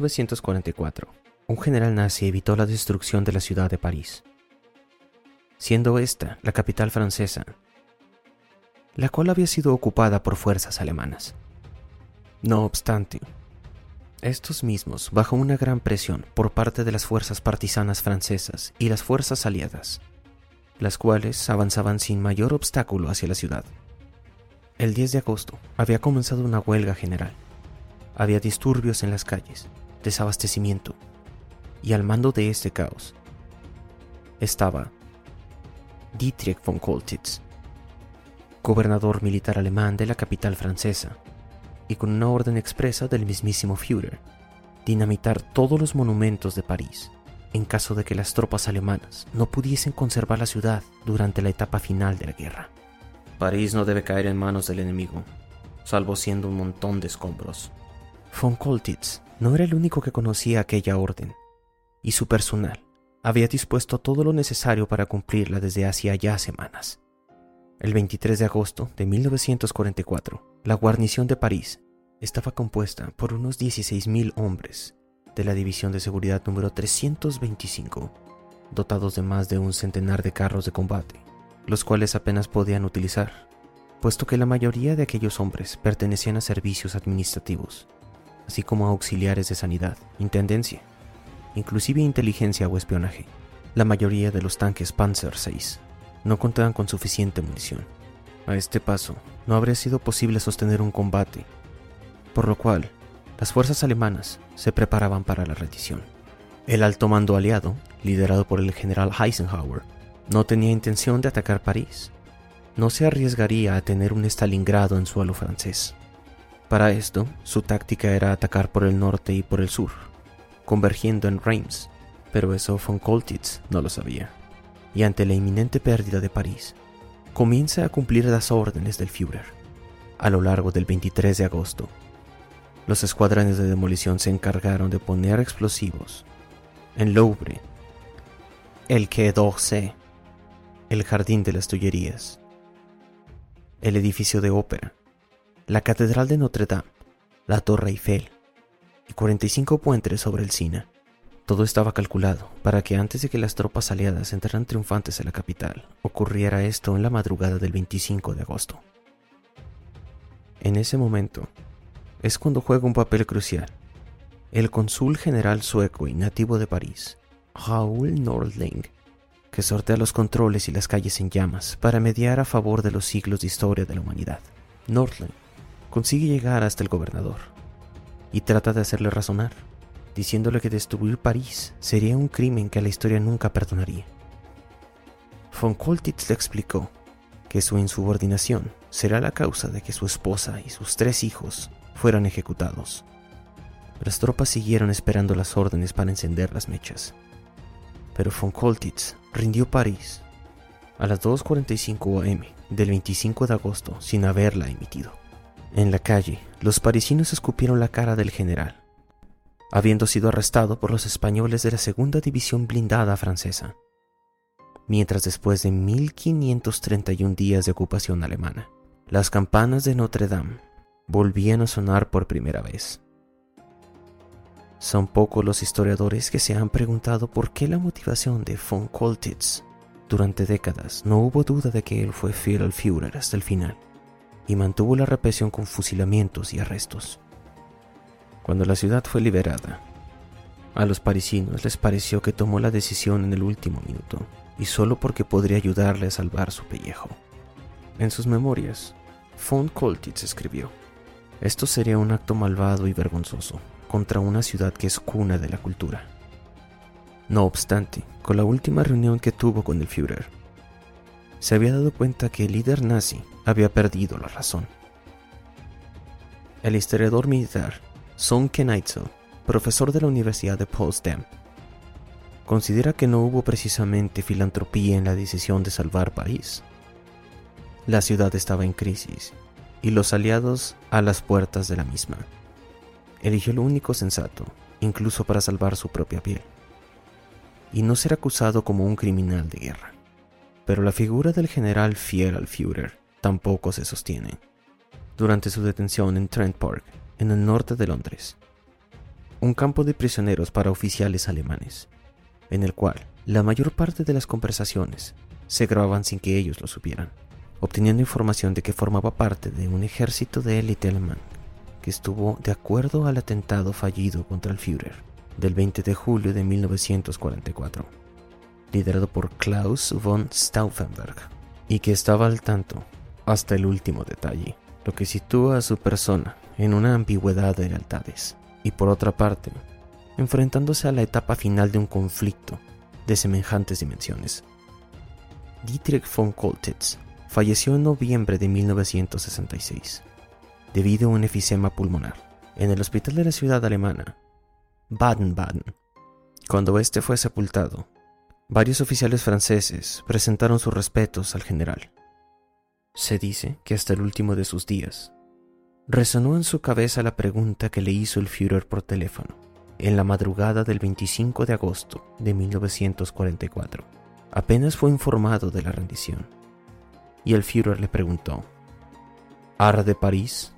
1944, un general nazi evitó la destrucción de la ciudad de París, siendo esta la capital francesa, la cual había sido ocupada por fuerzas alemanas. No obstante, estos mismos, bajo una gran presión por parte de las fuerzas partisanas francesas y las fuerzas aliadas, las cuales avanzaban sin mayor obstáculo hacia la ciudad. El 10 de agosto había comenzado una huelga general. Había disturbios en las calles, desabastecimiento, y al mando de este caos estaba Dietrich von Koltitz, gobernador militar alemán de la capital francesa, y con una orden expresa del mismísimo Führer, dinamitar todos los monumentos de París en caso de que las tropas alemanas no pudiesen conservar la ciudad durante la etapa final de la guerra. París no debe caer en manos del enemigo, salvo siendo un montón de escombros. Von Koltitz no era el único que conocía aquella orden, y su personal había dispuesto todo lo necesario para cumplirla desde hacía ya semanas. El 23 de agosto de 1944, la guarnición de París estaba compuesta por unos 16.000 hombres de la División de Seguridad número 325, dotados de más de un centenar de carros de combate, los cuales apenas podían utilizar, puesto que la mayoría de aquellos hombres pertenecían a servicios administrativos, así como auxiliares de sanidad, intendencia, inclusive inteligencia o espionaje. La mayoría de los tanques Panzer VI no contaban con suficiente munición. A este paso, no habría sido posible sostener un combate, por lo cual las fuerzas alemanas se preparaban para la rendición. El alto mando aliado, liderado por el general Eisenhower, no tenía intención de atacar París. No se arriesgaría a tener un Stalingrado en suelo francés. Para esto, su táctica era atacar por el norte y por el sur, convergiendo en Reims, pero eso von Koltitz no lo sabía y ante la inminente pérdida de París, comienza a cumplir las órdenes del Führer. A lo largo del 23 de agosto, los escuadrones de demolición se encargaron de poner explosivos en Louvre, el Quai d'Orsay, el Jardín de las Tullerías, el edificio de ópera, la Catedral de Notre Dame, la Torre Eiffel y 45 puentes sobre el Sina. Todo estaba calculado para que antes de que las tropas aliadas entraran triunfantes en la capital, ocurriera esto en la madrugada del 25 de agosto. En ese momento es cuando juega un papel crucial el cónsul general sueco y nativo de París, Raoul Nordling, que sortea los controles y las calles en llamas para mediar a favor de los siglos de historia de la humanidad. Nordling consigue llegar hasta el gobernador y trata de hacerle razonar diciéndole que destruir París sería un crimen que la historia nunca perdonaría. Von Koltitz le explicó que su insubordinación será la causa de que su esposa y sus tres hijos fueran ejecutados. Las tropas siguieron esperando las órdenes para encender las mechas. Pero von Koltitz rindió París a las 2.45 am del 25 de agosto sin haberla emitido. En la calle, los parisinos escupieron la cara del general habiendo sido arrestado por los españoles de la Segunda División Blindada francesa, mientras después de 1531 días de ocupación alemana, las campanas de Notre Dame volvían a sonar por primera vez. Son pocos los historiadores que se han preguntado por qué la motivación de von Koltitz. Durante décadas no hubo duda de que él fue fiel al Führer hasta el final y mantuvo la represión con fusilamientos y arrestos. Cuando la ciudad fue liberada, a los parisinos les pareció que tomó la decisión en el último minuto, y solo porque podría ayudarle a salvar su pellejo. En sus memorias, von Koltitz escribió, esto sería un acto malvado y vergonzoso contra una ciudad que es cuna de la cultura. No obstante, con la última reunión que tuvo con el Führer, se había dado cuenta que el líder nazi había perdido la razón. El historiador militar Son Keneitzel, profesor de la Universidad de Potsdam, considera que no hubo precisamente filantropía en la decisión de salvar París. La ciudad estaba en crisis y los aliados a las puertas de la misma. Eligió lo único sensato, incluso para salvar su propia piel, y no ser acusado como un criminal de guerra. Pero la figura del general fiel al Führer tampoco se sostiene. Durante su detención en Trent Park, en el norte de Londres. un campo de prisioneros para oficiales alemanes, en el cual la mayor parte de las conversaciones se grababan sin que ellos lo supieran, obteniendo información de que formaba parte de un ejército de élite alemán que estuvo de acuerdo al atentado fallido contra el Führer del 20 de julio de 1944, liderado por Klaus von Stauffenberg, y que estaba al tanto hasta el último detalle, lo que sitúa a su persona en una ambigüedad de lealtades, y por otra parte, enfrentándose a la etapa final de un conflicto de semejantes dimensiones. Dietrich von Koltitz falleció en noviembre de 1966 debido a un efisema pulmonar en el hospital de la ciudad alemana, Baden-Baden. Cuando este fue sepultado, varios oficiales franceses presentaron sus respetos al general. Se dice que hasta el último de sus días, resonó en su cabeza la pregunta que le hizo el Führer por teléfono en la madrugada del 25 de agosto de 1944. Apenas fue informado de la rendición, y el Führer le preguntó, ¿Arde París?